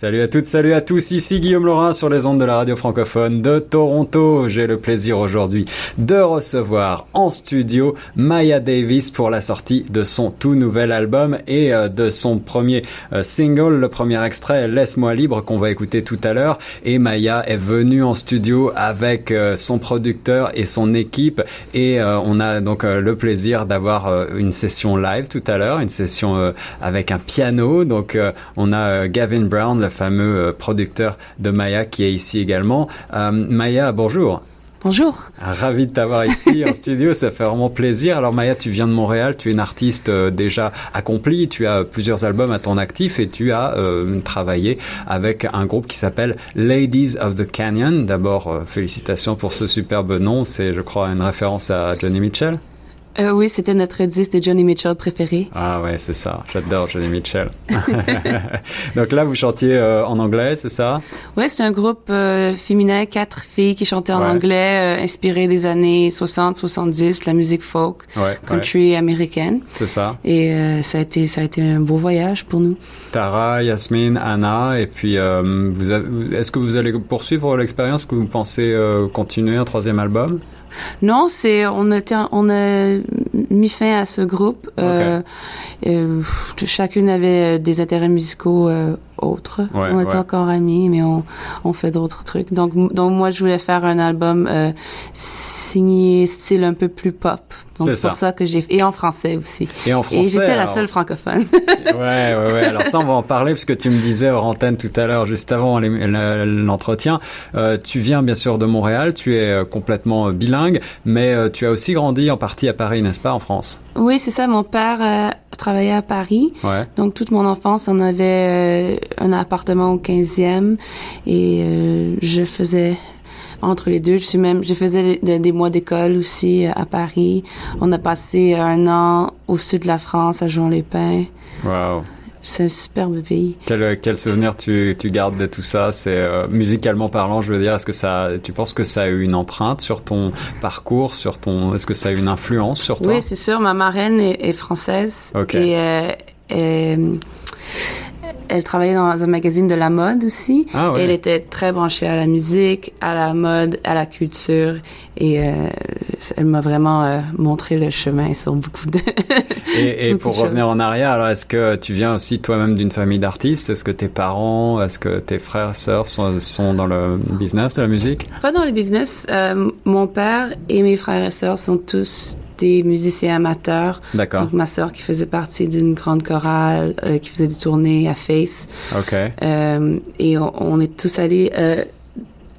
Salut à toutes, salut à tous, ici Guillaume Laurin sur les ondes de la radio francophone de Toronto. J'ai le plaisir aujourd'hui de recevoir en studio Maya Davis pour la sortie de son tout nouvel album et euh, de son premier euh, single, le premier extrait Laisse-moi libre qu'on va écouter tout à l'heure. Et Maya est venue en studio avec euh, son producteur et son équipe et on a donc le plaisir d'avoir une session live tout à l'heure, une session avec un piano. Donc on a Gavin Brown, fameux euh, producteur de Maya qui est ici également. Euh, Maya, bonjour. Bonjour. Ravi de t'avoir ici en studio, ça fait vraiment plaisir. Alors Maya, tu viens de Montréal, tu es une artiste euh, déjà accomplie, tu as plusieurs albums à ton actif et tu as travaillé avec un groupe qui s'appelle Ladies of the Canyon. D'abord, félicitations pour ce superbe nom, c'est je crois une référence à Johnny Mitchell. Euh, oui, c'était notre disque de Johnny Mitchell préféré. Ah ouais, c'est ça. J'adore Johnny Mitchell. Donc là, vous chantiez euh, en anglais, c'est ça? Ouais, c'était un groupe euh, féminin, quatre filles qui chantaient en anglais, inspiré des années 60, 70, la musique folk, country américaine. C'est ça. Et ça a été ça a été un beau voyage pour nous. Tara, Yasmine, Anna, et puis vous est-ce que vous allez poursuivre l'expérience que vous pensez continuer un troisième album? Non, c'est on a on a mis fin à ce groupe. Euh, euh, chacune avait des intérêts musicaux autres. on est encore amis, mais on, on fait d'autres trucs. Donc donc moi je voulais faire un album euh, signé style un peu plus pop. Donc c'est pour ça que j'ai et en français aussi. Et en français. Et j'étais la seule francophone. ouais, ouais, ouais. Alors ça, on va en parler parce que tu me disais hors antenne tout à l'heure, juste avant l'entretien. Euh, tu viens bien sûr de Montréal, tu es euh, complètement bilingue, mais tu as aussi grandi en partie à Paris, n'est-ce pas, en France? Oui, c'est ça. Mon père euh, travaillait à Paris. Ouais. Donc toute mon enfance, on avait un appartement au 15e et je faisais entre les deux. Je suis même, je faisais des, mois d'école aussi euh, à Paris. On a passé un an au sud de la France, à Jean-les-Pins. Wow. C'est un superbe pays. Quel, quel souvenir tu, tu gardes de tout ça? C'est euh, musicalement parlant, je veux dire. Est-ce que ça, tu penses que ça a eu une empreinte sur ton parcours, sur ton, est-ce que ça a eu une influence sur toi? Oui, c'est sûr. Ma marraine est, française et euh, elle travaillait dans un magazine de la mode aussi. Ah et elle était très branchée à la musique, à la mode, à la culture. Et euh, elle m'a vraiment euh, montré le chemin sur beaucoup de. et, et pour revenir en arrière, alors est-ce que tu viens aussi toi-même d'une famille d'artistes? Est-ce que tes parents, est-ce que tes frères, sœurs sont, sont, dans le business de la musique? Pas dans le business. Euh, mon père et mes frères et sœurs sont tous des musiciens amateurs. D'accord. Donc ma sœur qui faisait partie d'une grande chorale, euh, qui faisait des tournées à Face. Ok. Euh, et on, est tous allés euh,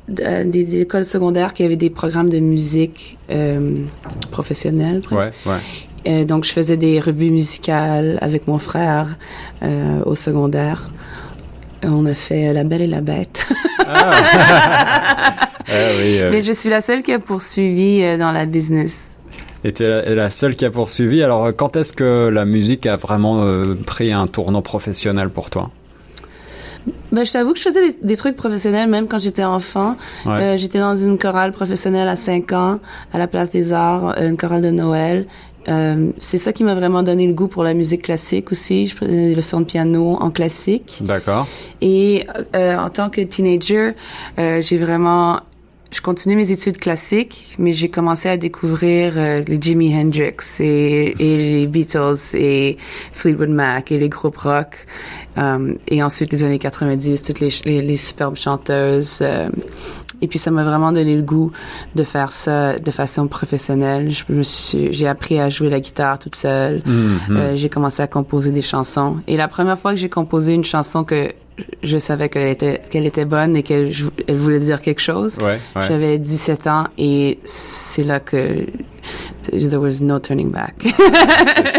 des, des, écoles secondaires qui avaient des programmes de musique euh, professionnels. Ouais, ouais. donc je faisais des revues musicales avec mon frère au secondaire. On a fait La Belle et la Bête. ah. ah oui, Mais je suis la seule qui a poursuivi dans la business. Es la seule qui a poursuivi. Alors, quand est-ce que la musique a vraiment euh, pris un tournant professionnel pour toi? Ben, je t'avoue que je faisais des, trucs professionnels même quand j'étais enfant. Euh, j'étais dans une chorale professionnelle à 5 ans, à la Place des Arts, euh, une chorale de Noël. Euh, c'est ça qui m'a vraiment donné le goût pour la musique classique aussi. Je prenais des leçons de piano en classique. D'accord. Et euh, en tant que teenager, j'ai vraiment je continue mes études classiques, mais j'ai commencé à découvrir euh, les Jimi Hendrix et, et, les Beatles et Fleetwood Mac et les groupes rock. Euh, et ensuite les années 90, toutes les, les, les superbes chanteuses. Euh, et puis ça m'a vraiment donné le goût de faire ça de façon professionnelle. Je me suis, j'ai appris à jouer la guitare toute seule. Mm-hmm. Euh, j'ai commencé à composer des chansons. Et la première fois que j'ai composé une chanson que je savais qu'elle était qu'elle était bonne et qu'elle elle voulait dire quelque chose. Ouais, ouais. J'avais 17 ans et c'est là que there was no turning back.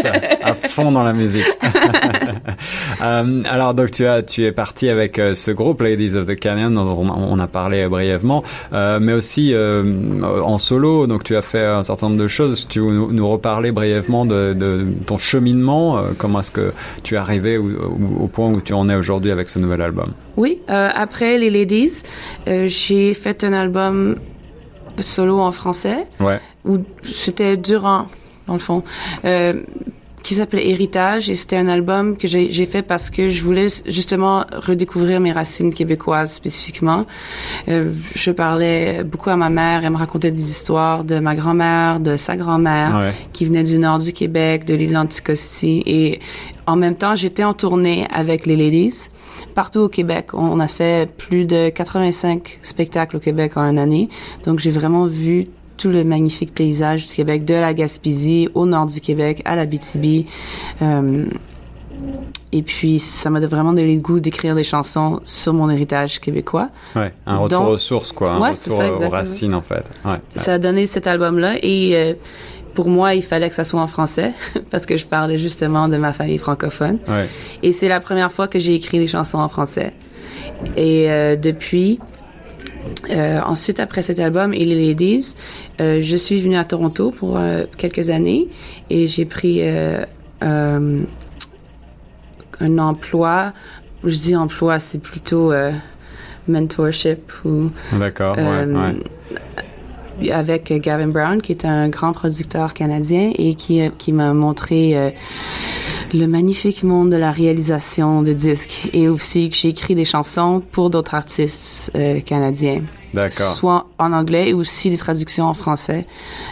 ça, à fond dans la musique. euh, alors donc tu as tu es parti avec euh, ce groupe Ladies of the Canyon dont on, a parlé brièvement, euh, mais aussi en solo. Donc tu as fait un certain nombre de choses. Tu nous, nous reparler brièvement de, de ton cheminement. Comment est-ce que tu es arrivé au, au, point où tu en es aujourd'hui avec ce nouvel album? Oui, après les Ladies, j'ai fait un album solo en français. Ouais. Où c'était durant, dans le fond. Euh, qui s'appelait Héritage et c'était un album que j'ai fait parce que je voulais justement redécouvrir mes racines québécoises spécifiquement. Euh, je parlais beaucoup à ma mère, elle me racontait des histoires de ma grand-mère, de sa grand-mère qui venait du nord du Québec, de l'île d'Anticosti et en même temps, j'étais en tournée avec les Ladies partout au Québec. On a fait plus de 85 spectacles au Québec en une année. Donc j'ai vraiment vu tout le magnifique paysage du Québec, de la Gaspésie au nord du Québec, à la BTB. Euh, et puis, ça m'a vraiment donné le goût d'écrire des chansons sur mon héritage québécois. Ouais, un retour aux sources, quoi. Un retour aux racines, en fait. Ouais, ça a donné cet album-là. Et euh, pour moi, il fallait que ça soit en français, parce que je parlais justement de ma famille francophone. Ouais. Et c'est la première fois que j'ai écrit des chansons en français. Et euh, depuis, euh, ensuite, après cet album et les Ladies, euh, je suis venue à Toronto pour euh, quelques années et j'ai pris euh, euh, un emploi. Je dis emploi, c'est plutôt mentorship ou. D'accord. Ouais, ouais avec Gavin Brown, qui est un grand producteur canadien et qui, qui m'a montré euh, le magnifique monde de la réalisation de disques et aussi que j'ai écrit des chansons pour d'autres artistes euh, canadiens. D'accord. Soit en anglais et aussi des traductions en français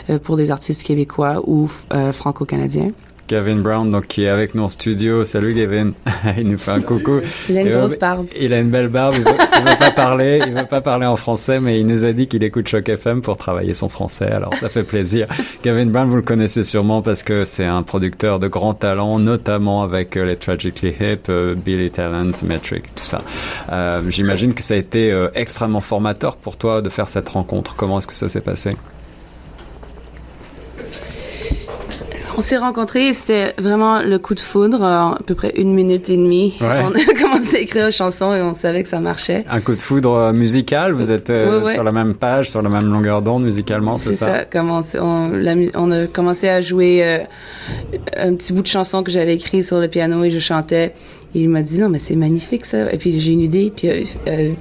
euh, pour des artistes québécois ou franco-canadiens. Gavin Brown, donc qui est avec nous en studio. Salut Gavin, il nous fait un coucou. Il a une grosse barbe. Il a une belle barbe. Il ne veut pas parler, il veut pas parler en français, mais il nous a dit qu'il écoute Choc FM pour travailler son français. Alors ça fait plaisir. Gavin Brown, vous le connaissez sûrement parce que c'est un producteur de grand talent, notamment avec euh, les Tragically Hip, euh, Billy Talent, Metric, tout ça. Euh, J'imagine que ça a été extrêmement formateur pour toi de faire cette rencontre. Comment est-ce que ça s'est passé? On s'est rencontrés, c'était vraiment le coup de foudre, à peu près une minute et demie. On a commencé à écrire une chanson et on savait que ça marchait. Un coup de foudre euh, musical, vous êtes euh, sur la même page, sur la même longueur d'onde musicalement, c'est ça? C'est ça, on, on, a commencé à jouer euh, un petit bout de chanson que j'avais écrit sur le piano et je chantais. Et il m'a dit non mais c'est magnifique ça. Et puis j'ai une idée. Puis euh,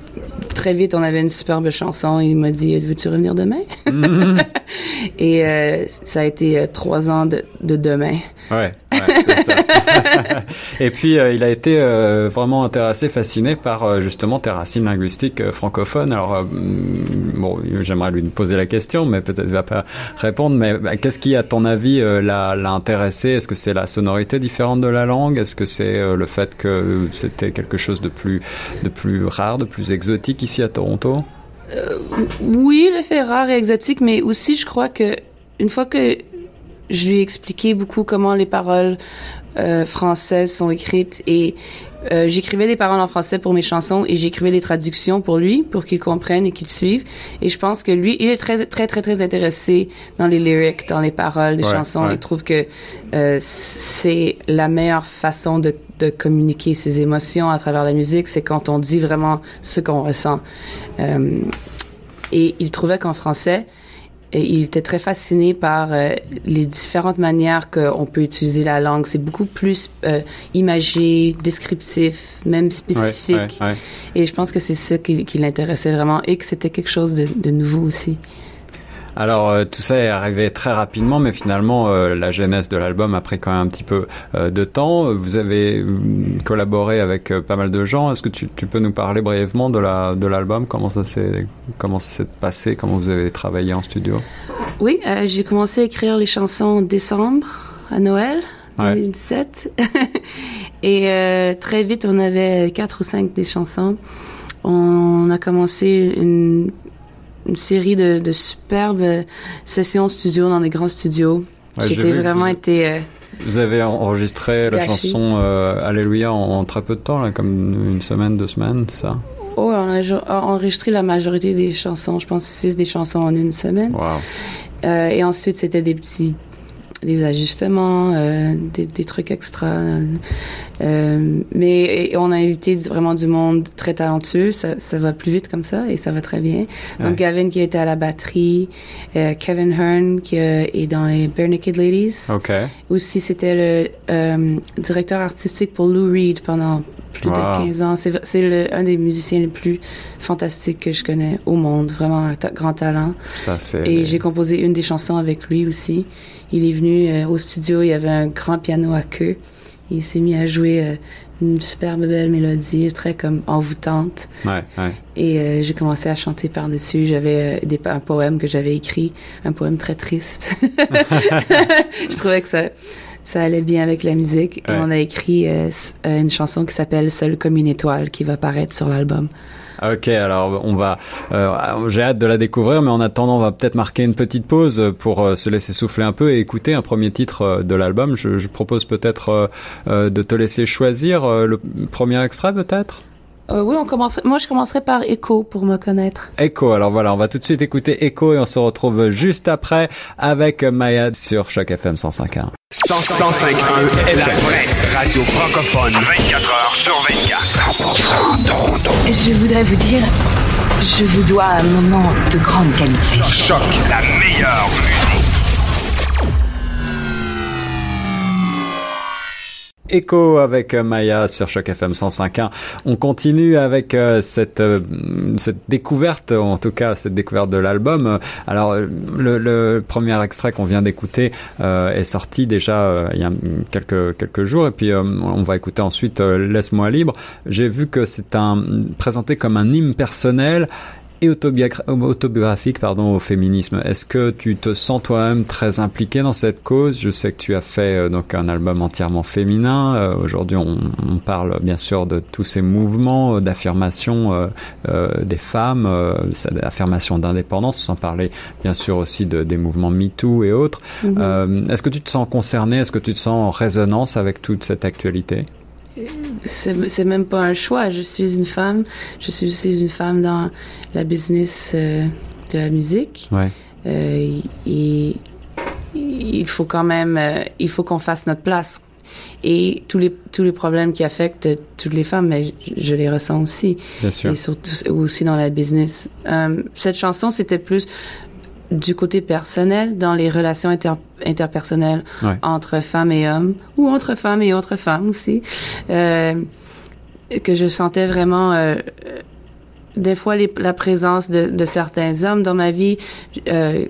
très vite on avait une superbe chanson. Et il m'a dit veux-tu revenir demain? Mm-hmm. Et euh, ça a été trois ans de, de demain. Ouais, c'est ça. et puis euh, il a été euh, vraiment intéressé, fasciné par euh, justement tes racines linguistiques francophones. Alors mm, bon, j'aimerais lui poser la question, mais peut-être il va pas répondre. Mais bah, qu'est-ce qui, à ton avis, l'a, l'a intéressé? Est-ce que c'est la sonorité différente de la langue? Est-ce que c'est le fait que c'était quelque chose de plus, de plus rare, de plus exotique ici à Toronto? Oui, le fait rare et exotique, mais aussi je crois que une fois que je lui ai expliqué beaucoup comment les paroles euh, françaises sont écrites et euh, j'écrivais des paroles en français pour mes chansons et j'écrivais des traductions pour lui pour qu'il comprenne et qu'il suive. Et je pense que lui il est très très très très intéressé dans les lyrics dans les paroles des chansons. il trouve que euh, c'est la meilleure façon de, de communiquer ses émotions à travers la musique. C'est quand on dit vraiment ce qu'on ressent. Euh, et il trouvait qu'en français et il était très fasciné par euh, les différentes manières qu'on peut utiliser la langue. C'est beaucoup plus euh, imagé, descriptif, même spécifique. Et je pense que c'est ça qui, qui l'intéressait vraiment et que c'était quelque chose de, de nouveau aussi. Alors euh, tout ça est arrivé très rapidement, mais finalement euh, la genèse de l'album a pris quand même un petit peu euh, de temps. Vous avez collaboré avec pas mal de gens. Est-ce que tu, tu, peux nous parler brièvement de la de l'album? Comment ça s'est comment ça s'est passé? Comment vous avez travaillé en studio? Oui, j'ai commencé à écrire les chansons en décembre à Noël. 2017 et très vite on avait quatre ou cinq des chansons on a commencé une une série de, de superbes sessions studio dans des grands studios qui étaient vraiment vous, été. Euh, vous avez enregistré la chanson euh, Alléluia en, très peu de temps, là, comme une semaine, deux semaines, ça? Oh, on a enregistré la majorité des chansons, je pense six des chansons en une semaine. Wow. Euh, et ensuite, c'était des petits des ajustements, euh, des, des, trucs extra. Euh, mais on a invité vraiment du monde très talentueux. Ça, ça, va plus vite comme ça et ça va très bien. Donc ouais. Gavin qui était à la batterie, euh, Kevin Hearn qui euh, est dans les Bare Naked Ladies. Okay. Aussi c'était le euh, directeur artistique pour Lou Reed pendant plus wow. de 15 ans. C'est un des musiciens les plus fantastiques que je connais au monde. Vraiment un ta grand talent. Ça, et j'ai composé une des chansons avec lui aussi. Il est venu au studio, il y avait un grand piano à queue. Il s'est mis à jouer une superbe belle mélodie, très comme envoûtante. Ouais, ouais. Et j'ai commencé à chanter par-dessus. J'avais des, un poème que j'avais écrit, un poème très triste. je trouvais que ça, ça allait bien avec la musique. Et on a écrit une chanson qui s'appelle Seul comme une étoile qui va paraître sur l'album. Ok, alors on va, euh, j'ai hâte de la découvrir, mais en attendant, on va peut-être marquer une petite pause pour euh, se laisser souffler un peu et écouter un premier titre euh, de l'album. Je, je, propose peut-être de te laisser choisir le premier extrait, peut-être? Euh, oui, on commencerait. Moi, je commencerai par Echo pour me connaître. Echo. Alors voilà, on va tout de suite écouter Echo et on se retrouve juste après avec Maya sur Choc FM 105.1. 105.1 est la vraie radio francophone. 24 heures sur 24. Je voudrais vous dire, je vous dois un moment de grande qualité. Choc, la meilleure musique. Echo avec euh, Maya sur Choc FM 105.1. On continue avec euh, cette euh, cette découverte, en tout cas cette découverte de l'album. Alors le, le, premier extrait qu'on vient d'écouter est sorti déjà il y a quelques quelques jours et puis on va écouter ensuite Laisse-moi libre. J'ai vu que c'est un présenté comme un hymne personnel et autobiographique pardon, au féminisme. Est-ce que tu te sens toi-même très impliqué dans cette cause? Je sais que tu as fait euh, donc un album entièrement féminin. Euh, aujourd'hui, on, on, parle bien sûr de tous ces mouvements euh, d'affirmation des femmes, d'affirmation d'indépendance, sans parler bien sûr aussi de, des mouvements MeToo et autres. Mm-hmm. Est-ce que tu te sens concerné? Est-ce que tu te sens en résonance avec toute cette actualité? C'est même pas un choix. Je suis une femme. Je suis aussi une femme dans la business euh, de la musique. Ouais. Euh, et, il faut quand même, euh, il faut qu'on fasse notre place. Et tous les tous les problèmes qui affectent toutes les femmes, mais je, je les ressens aussi. Bien sûr. Et surtout aussi dans la business. Cette chanson, c'était plus du côté personnel dans les relations inter interpersonnelles entre femmes et hommes ou entre femmes et autres femmes aussi euh, que je sentais vraiment euh, des fois les, la présence de, de, certains hommes dans ma vie euh,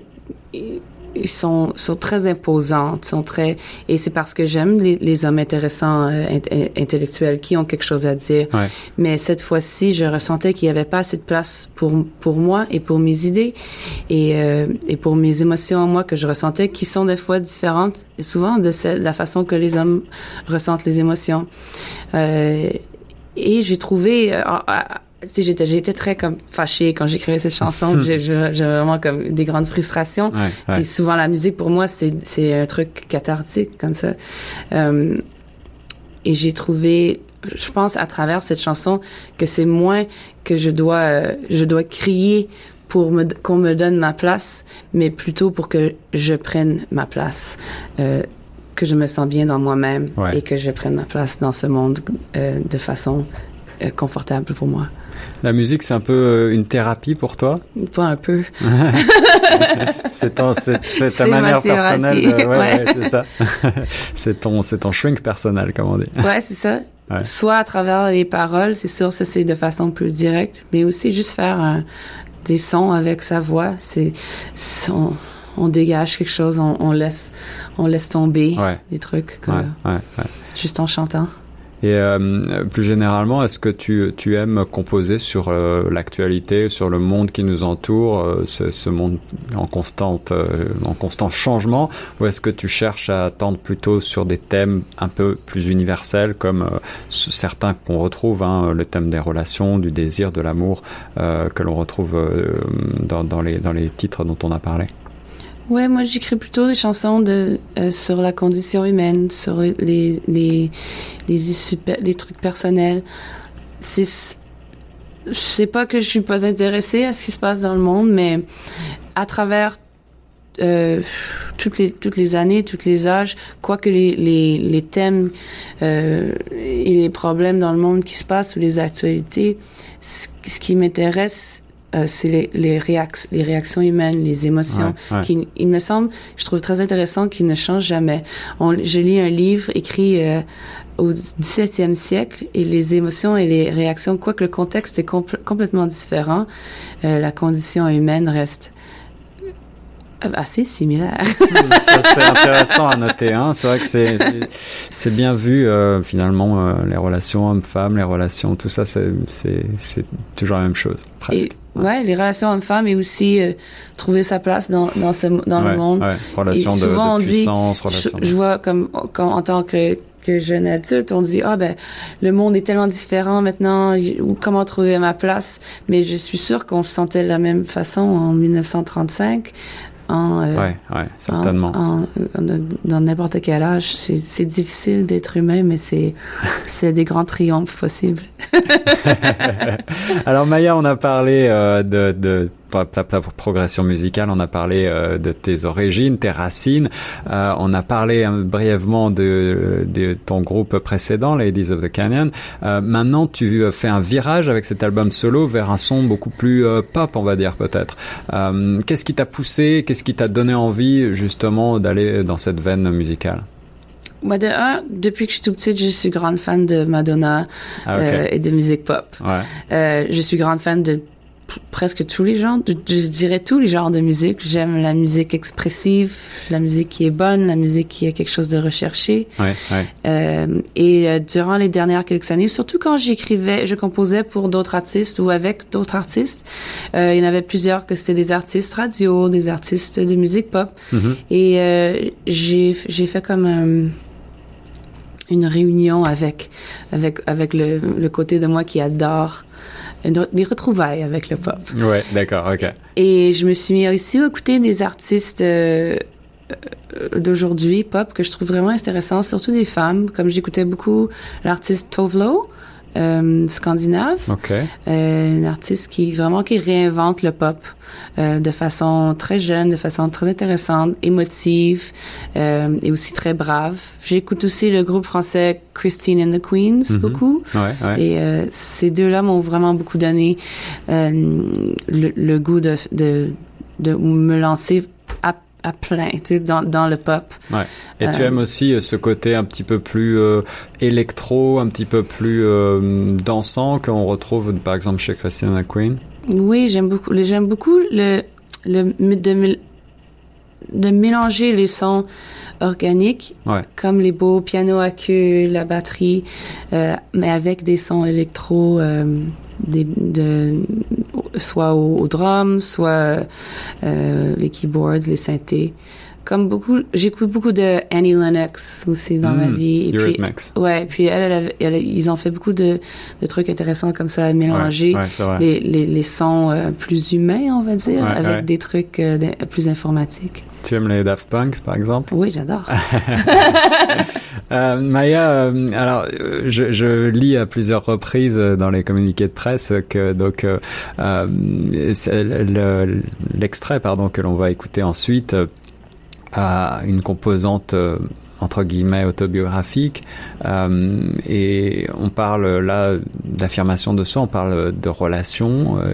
ils sont, sont très imposantes, sont très et c'est parce que j'aime les, les, hommes intéressants, euh, intellectuels qui ont quelque chose à dire. Ouais. Mais cette fois-ci, je ressentais qu'il n'y avait pas assez de place pour pour moi et pour mes idées et euh, et pour mes émotions moi que je ressentais qui sont des fois différentes et souvent de, celle, la façon que les hommes ressentent les émotions. Euh, et j'ai trouvé sais, j'étais, j'étais très comme fâchée quand j'écrivais cette chanson. j'ai, vraiment comme des grandes frustrations. Ouais, Et souvent la musique pour moi c'est c'est un truc cathartique comme ça. Euh, et j'ai trouvé, je pense à travers cette chanson que c'est moins que je dois euh, je dois crier pour me qu'on me donne ma place, mais plutôt pour que je prenne ma place. Euh, que je me sens bien dans moi-même ouais. et que je prenne ma place dans ce monde euh, de façon euh, confortable pour moi. La musique, c'est un peu euh, une thérapie pour toi? Pas un peu. c'est ta manière personnelle. De, ouais, ouais. ouais c'est ça. c'est ton, ton shrink personnel, comme on dit. Ouais, c'est ça. Ouais. Soit à travers les paroles, c'est sûr, ça c'est de façon plus directe, mais aussi juste faire un, des sons avec sa voix, c'est, on, on, dégage quelque chose, on, on, laisse, on laisse tomber des trucs, ouais, juste en chantant. Et euh, plus généralement, est-ce que tu, tu aimes composer sur euh, l'actualité, sur le monde qui nous entoure, euh, ce, ce, monde en constante, euh, en constant changement, ou est-ce que tu cherches à tendre plutôt sur des thèmes un peu plus universels, comme euh, certains qu'on retrouve, hein, le thème des relations, du désir, de l'amour, euh, que l'on retrouve dans, dans, les, dans les titres dont on a parlé? Ouais, moi j'écris plutôt des chansons de euh, sur la condition humaine, sur les les les issues, les trucs personnels. C'est je sais pas que je suis pas intéressée à ce qui se passe dans le monde, mais à travers euh, toutes les toutes les années, tous les âges, quoi que les les, les thèmes euh, et les problèmes dans le monde qui se passent ou les actualités, ce qui m'intéresse euh, c'est les, les, réac les réactions humaines, les émotions, ouais, ouais. qui, il me semble, je trouve très intéressant, qui ne changent jamais. On, je lis un livre écrit euh, au 17e siècle et les émotions et les réactions, quoique le contexte est compl complètement différent, euh, la condition humaine reste assez similaire. Ça, c'est intéressant à noter. Hein. C'est vrai que c'est c'est bien vu euh, finalement euh, les relations hommes-femmes, les relations, tout ça, c'est c'est c'est toujours la même chose presque. Ouais, les relations hommes-femmes et aussi euh, trouver sa place dans dans ce dans Ouais, le monde. ouais. Relations Et de, souvent, on de dit- puissance, Je, relations. je vois comme quand, en tant que que jeune adulte, on dit ah ben le monde est tellement différent maintenant, ou comment trouver ma place? Mais je suis sûre qu'on se sentait de la même façon en 1935. En, euh, Ouais, ouais, certainement. en- en- dans n'importe quel âge, c'est difficile d'être humain, mais c'est c'est des grands triomphes possibles. Alors Maya, on a parlé euh, de, de ta, ta- ta progression musicale, on a parlé euh, de tes origines, tes racines, euh, on a parlé euh, brièvement de, de ton groupe précédent, Ladies of the Canyon. Euh, maintenant, tu fais un virage avec cet album solo vers un son beaucoup plus pop, on va dire peut-être. Qu'est-ce qui t'a poussé, qu'est-ce qui t'a donné envie justement d'aller dans cette veine musicale? Moi, de un, depuis que je suis tout petite, je suis grande fan de Madonna Ah, euh, et de musique pop. Ouais. Euh, je suis grande fan de presque tous les genres, je dirais tous les genres de musique. J'aime la musique expressive, la musique qui est bonne, la musique qui a quelque chose de recherché. Ouais, ouais. Euh, et euh, durant les dernières quelques années, surtout quand j'écrivais, je composais pour d'autres artistes ou avec d'autres artistes, euh, il y en avait plusieurs que c'était des artistes radio, des artistes de musique pop. Mhm. Et euh, j'ai j'ai fait comme un- une réunion avec avec avec le, le côté de moi qui adore des retrouvailles avec le pop. Ouais, d'accord, ok. Et je me suis mis aussi à écouter des artistes euh, euh, d'aujourd'hui, pop, que je trouve vraiment intéressants, surtout des femmes, comme j'écoutais beaucoup l'artiste Tovlo, euh, scandinave, euh, une artiste qui vraiment qui réinvente le pop euh, de façon très jeune, de façon très intéressante, émotive euh, et aussi très brave. J'écoute aussi le groupe français Christine and the Queens Mhm. beaucoup. Ouais, ouais. Et euh, ces deux-là m'ont vraiment beaucoup donné euh, le, le goût de, de, de me lancer à, plein tu sais, dans, dans le pop. Ouais. Et tu Euh, aimes aussi euh, ce côté un petit peu plus euh, électro, un petit peu plus dansant qu'on retrouve par exemple chez Christina Queen. Oui, j'aime beaucoup. J'aime beaucoup le, le de, de mélanger les sons organiques, Ouais. comme les beaux pianos à queue, la batterie, mais avec des sons électro, des, de, soit au, au drum, soit euh, les keyboards, les synthés. Comme beaucoup, j'écoute beaucoup de Annie Lennox aussi dans ma Mm, vie. Et puis, ouais, puis elle, elle, ils ont fait beaucoup de, de trucs intéressants comme ça à mélanger Ouais, ouais, les, les, les sons euh, plus humains, on va dire, Ouais, avec des trucs euh, plus informatiques. Tu aimes les Daft Punk par exemple? Oui, j'adore. Euh, Maya, euh, alors je, je lis à plusieurs reprises dans les communiqués de presse que donc euh, l'extrait pardon que l'on va écouter ensuite a une composante entre guillemets autobiographique euh, et on parle là d'affirmation de soi, on parle de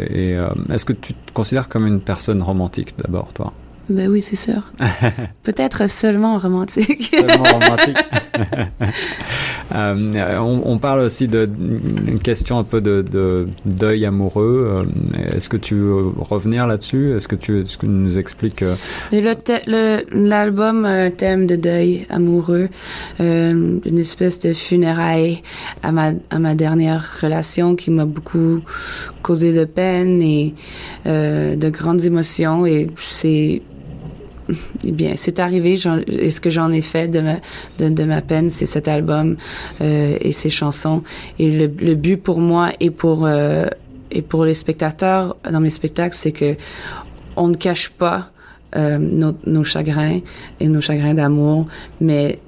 et euh, est-ce que tu te considères comme une personne romantique d'abord toi? Ben oui, c'est sûr. Peut-être seulement romantique. Seulement romantique. Euh, on, on parle aussi de une question un peu de, de deuil amoureux. Euh, Est-ce que tu veux revenir là-dessus? Est-ce que tu est-ce que tu nous expliques euh, l'album a un thème de deuil amoureux, euh, une espèce de funérailles à ma, à ma dernière relation qui m'a beaucoup causé de peine et euh, de grandes émotions et c'est eh bien, c'est arrivé. Et ce que j'en ai fait de ma de, de ma peine, c'est cet album euh, et ces chansons. Et le, le but pour moi et pour euh, et pour les spectateurs dans mes spectacles, c'est que on ne cache pas euh, nos, nos chagrins et nos chagrins d'amour, mais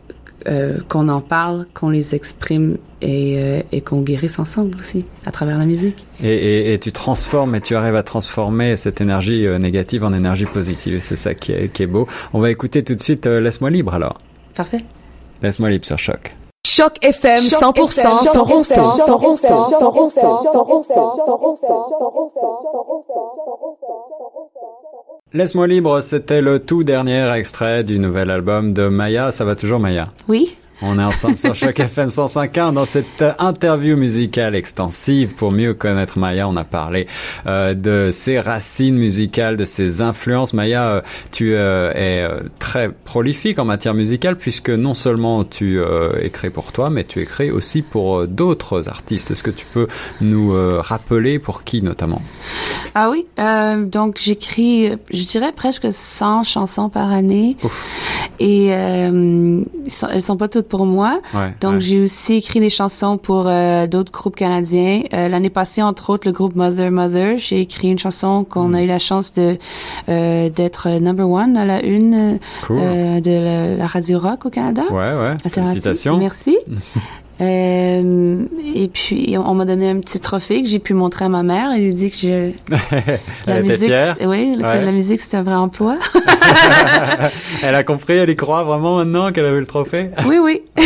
euh, qu'on en parle, qu'on les exprime et, euh, et qu'on guérisse ensemble aussi à travers la musique. et, et, et tu transformes et tu arrives à transformer cette énergie euh, négative en énergie positive. Et c'est ça qui est, qui est beau. On va écouter tout de suite euh, Laisse-moi libre alors. Parfait. Laisse-moi libre sur choc. Choc FM 100% sans ronçon, sans ronçon, sans ronçon, sans ronçon, sans ronçon, Laisse-moi libre, c'était le tout dernier extrait du nouvel album de Maya. Ça va toujours Maya? Oui. On est ensemble sur Choc FM 105.1 dans cette euh, interview musicale extensive. Pour mieux connaître Maya, on a parlé euh, de ses racines musicales, de ses influences. Maya, euh, tu euh, es euh, très prolifique en matière musicale puisque non seulement tu euh, écris pour toi, mais tu écris aussi pour euh, d'autres artistes. Est-ce que tu peux nous euh, rappeler pour qui notamment? Ah oui, euh, donc j'écris, je dirais presque 100 chansons par année. Ouf. Et euh, elles sont pas toutes pour moi. Ouais, Donc ouais. j'ai aussi écrit des chansons pour euh, d'autres groupes canadiens. Euh, L'année passée, entre autres, le groupe Mother Mother, j'ai écrit une chanson qu'on Mm. a eu la chance de euh, d'être number one à la une Cool. euh, de la, la radio rock au Canada. Ouais, ouais. Félicitations. Merci. Euh, et puis on m'a donné un petit trophée que j'ai pu montrer à ma mère. Elle lui dit que je Elle était fière? oui, Ouais. la musique c'est un vrai emploi. elle a compris, elle y croit vraiment maintenant qu'elle avait le trophée? oui, oui.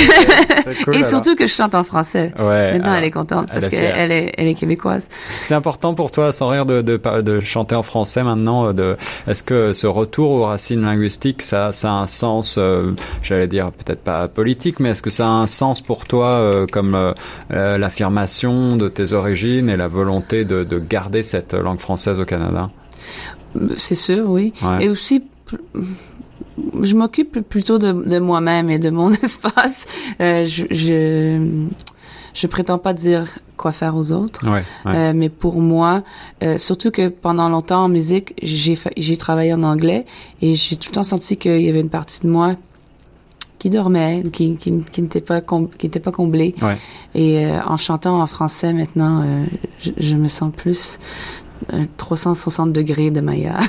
Cool, et alors. surtout que je chante en français. Ouais, Maintenant, alors, elle est contente parce qu'elle est, elle est québécoise. C'est important pour toi, sans rire, de, de, par- de chanter en français maintenant. De, est-ce que ce retour aux racines linguistiques, ça, ça a un sens, euh, j'allais dire peut-être pas politique, mais est-ce que ça a un sens pour toi euh, comme euh, euh, l'affirmation de tes origines et la volonté de, de garder cette langue française au Canada C'est sûr, oui. Ouais. Et aussi, je m'occupe plutôt de, de moi-même et de mon espace. Euh, je, je, je prétends pas dire quoi faire aux autres. Ouais, ouais. Mais pour moi, surtout que pendant longtemps en musique, j'ai j'ai travaillé en anglais et j'ai tout le temps senti qu'il y avait une partie de moi qui dormait, qui qui, qui n'était pas qui pas comblée. Ouais. Et euh, en chantant en français maintenant, euh, je, je me sens plus euh, 360 degrés de Maya.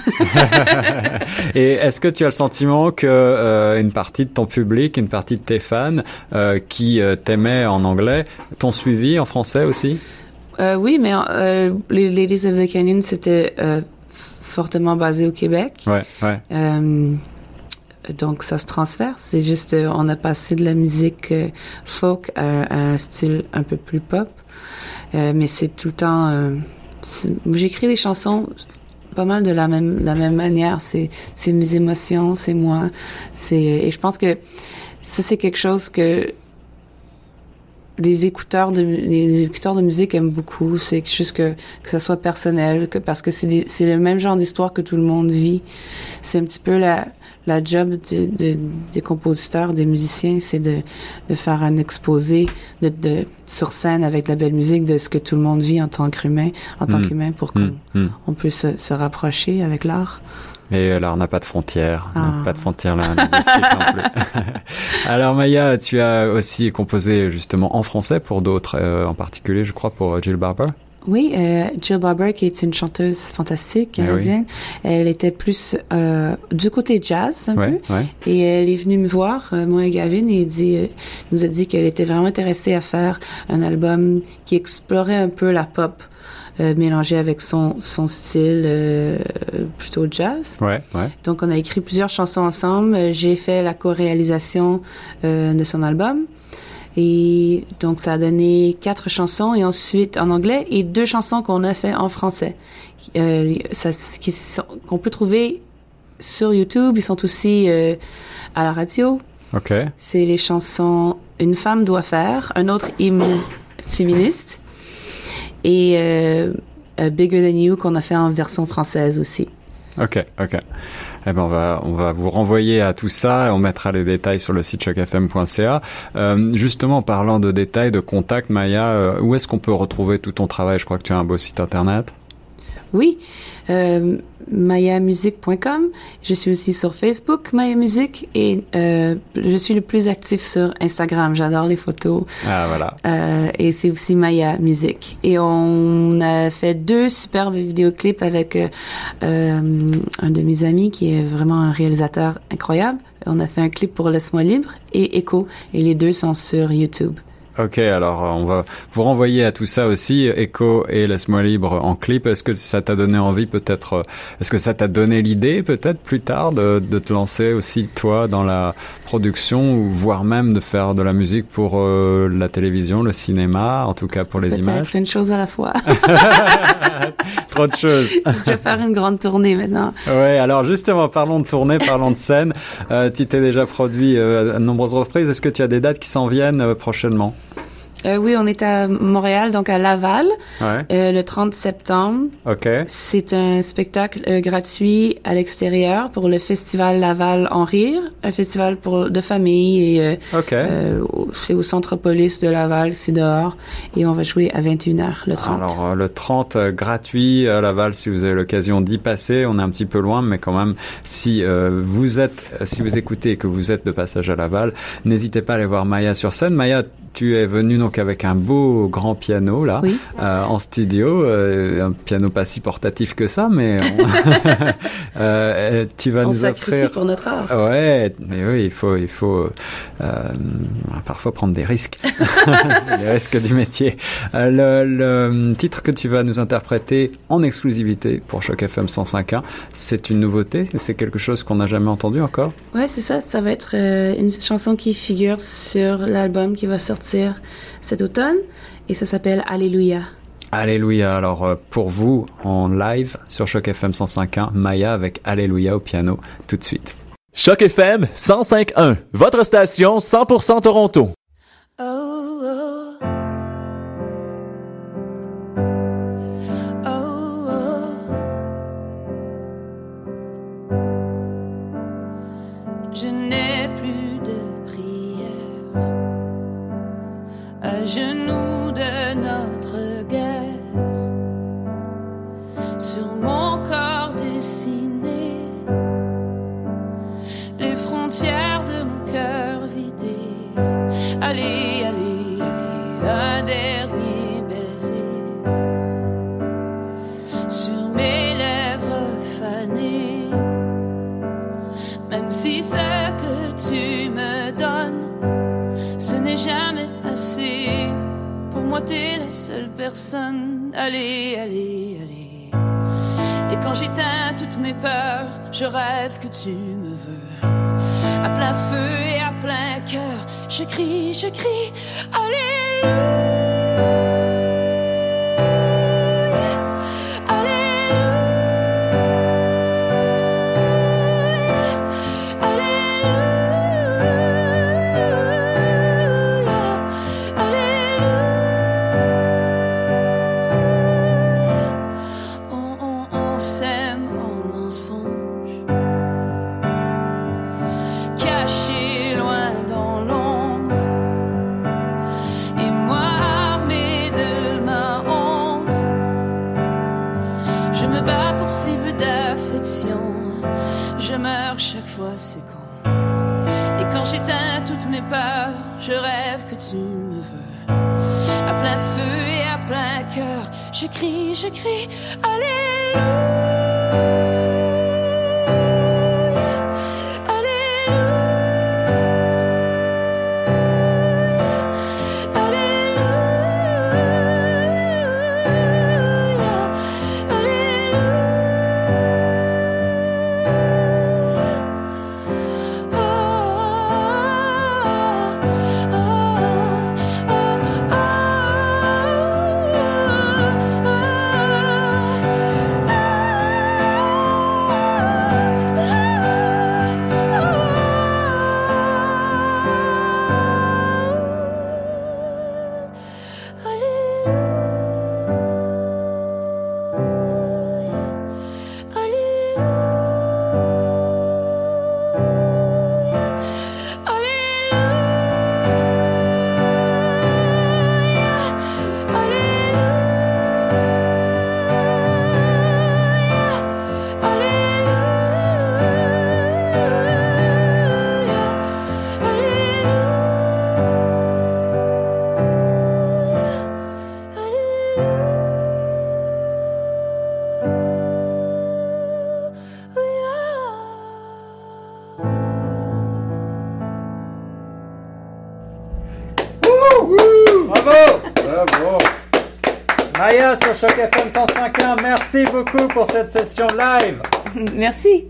Et est-ce que tu as le sentiment que euh, une partie de ton public, une partie de tes fans euh, qui euh, t'aimaient en anglais, t'ont suivi en français aussi? Euh, oui, mais euh, les Ladies of the Canyon, c'était euh, fortement basé au Québec. Ouais, ouais. Donc ça se transfère. C'est juste, euh, on a passé de la musique euh, folk à, un style un peu plus pop. Euh, mais c'est tout le temps. J'écris les chansons pas mal de la même la même manière. C'est mes émotions, c'est moi. Et je pense que ça c'est quelque chose que les écouteurs de les écouteurs de musique aiment beaucoup c'est juste que ça soit personnel parce que c'est c'est le même genre d'histoire que tout le monde vit c'est un petit peu la la job de, de- des compositeurs des musiciens c'est de de faire un exposé de, de sur scène avec de la belle musique de ce que tout le monde vit en tant qu'humain en tant Mm. qu'humain pour qu'on Hmm, hmm. on peut se, se rapprocher avec l'art Et alors, on n'a pas de frontières, Ah. pas de frontières là, alors Maya, tu as aussi composé justement en français pour d'autres, euh, en particulier, je crois, pour Jill Barber. Oui, euh, Jill Barber, qui est une chanteuse fantastique oui. canadienne, elle était plus euh, du côté jazz un Ouais, peu, ouais. et elle est venue me voir, euh, moi et Gavin, et dit, euh, nous a dit qu'elle était vraiment intéressée à faire un album qui explorait un peu la pop, euh, mélangée avec son son style euh, plutôt jazz. Ouais, ouais. Donc, on a écrit plusieurs chansons ensemble. J'ai fait la co-réalisation euh, de son album. Et donc, ça a donné quatre chansons et ensuite en anglais et deux chansons qu'on a fait en français. Euh, ça, qui sont- qu'on peut trouver sur YouTube. Ils sont aussi euh, à la radio. Ok. C'est les chansons Une femme doit faire, un autre hymne féministe et euh, euh, Bigger Than You qu'on a fait en version française aussi. Ok, ok. Eh ben on va on va vous renvoyer à tout ça. On mettra les détails sur le site chocfm.ca. Euh, justement, en parlant de détails, de contacts, Maya, euh, où est-ce qu'on peut retrouver tout ton travail? Je crois que tu as un beau site internet. Oui, euh, mayamusic.com. Je suis aussi sur Facebook, Maya Music, et euh, je suis le plus actif sur Instagram. J'adore les photos. Ah voilà. Euh, et c'est aussi Maya Music. Et on a fait deux superbes vidéoclips avec euh, euh, un de mes amis qui est vraiment un réalisateur incroyable. On a fait un clip pour Laisse-moi libre et Echo. Et les deux sont sur YouTube. Ok, alors euh, on va vous renvoyer à tout ça aussi, Echo et Laisse-moi libre en clip. Est-ce que ça t'a donné envie peut-être, euh, est-ce que ça t'a donné l'idée peut-être plus tard de, de, te lancer aussi toi dans la production ou voire même de faire de la musique pour euh, la télévision, le cinéma, en tout cas pour les images? Peut-être une chose à la fois. Trop de choses. Je vais faire une grande tournée maintenant. Ouais, alors justement, parlons de tournée, parlons de scène. Euh, tu t'es déjà produit euh, à de nombreuses reprises. Est-ce que tu as des dates qui s'en viennent prochainement? Euh, oui, on est à Montréal, donc à Laval, Ouais. euh, le 30 septembre. Ok. C'est un spectacle euh, gratuit à l'extérieur pour le festival Laval en rire, un festival pour de famille et c'est au Centre Police de Laval, c'est dehors et on va jouer à 21h le 30. Alors le 30 euh, gratuit à Laval si vous avez l'occasion d'y passer, on est un petit peu loin mais quand même si vous êtes si vous écoutez et que vous êtes de passage à Laval, n'hésitez pas à aller voir Maya sur scène. Maya, tu es venue donc avec un beau grand piano là Oui. euh, en studio, euh, un piano pas si portatif que ça mais on- Euh, tu vas on nous offrir pour notre art. Ouais, mais oui, il faut, il faut parfois prendre des risques. C'est les risques du métier. Le, le titre que tu vas nous interpréter en exclusivité pour Choc FM 105.1, c'est une nouveauté C'est quelque chose qu'on n'a jamais entendu encore? Ouais, c'est ça. Ça va être une chanson qui figure sur l'album qui va sortir cet automne et ça s'appelle Alléluia. Alléluia. Alors euh, pour vous, en live sur Choc FM 105.1, Maya avec Alléluia au piano tout de suite. Choc FM 105.1, votre station 100% Toronto. Si ce que tu me donnes, ce n'est jamais assez. Pour moi, t'es la seule personne. Allez, allez, allez. Et quand j'éteins toutes mes peurs, je rêve que tu me veux. À plein feu et à plein cœur, je crie, je crie, Alléluia. Je meurs chaque fois, c'est con. Et quand j'éteins toutes mes peurs, je rêve que tu me veux. À plein feu et à plein cœur, je crie, je crie, Alléluia. Merci beaucoup pour cette session live. Merci.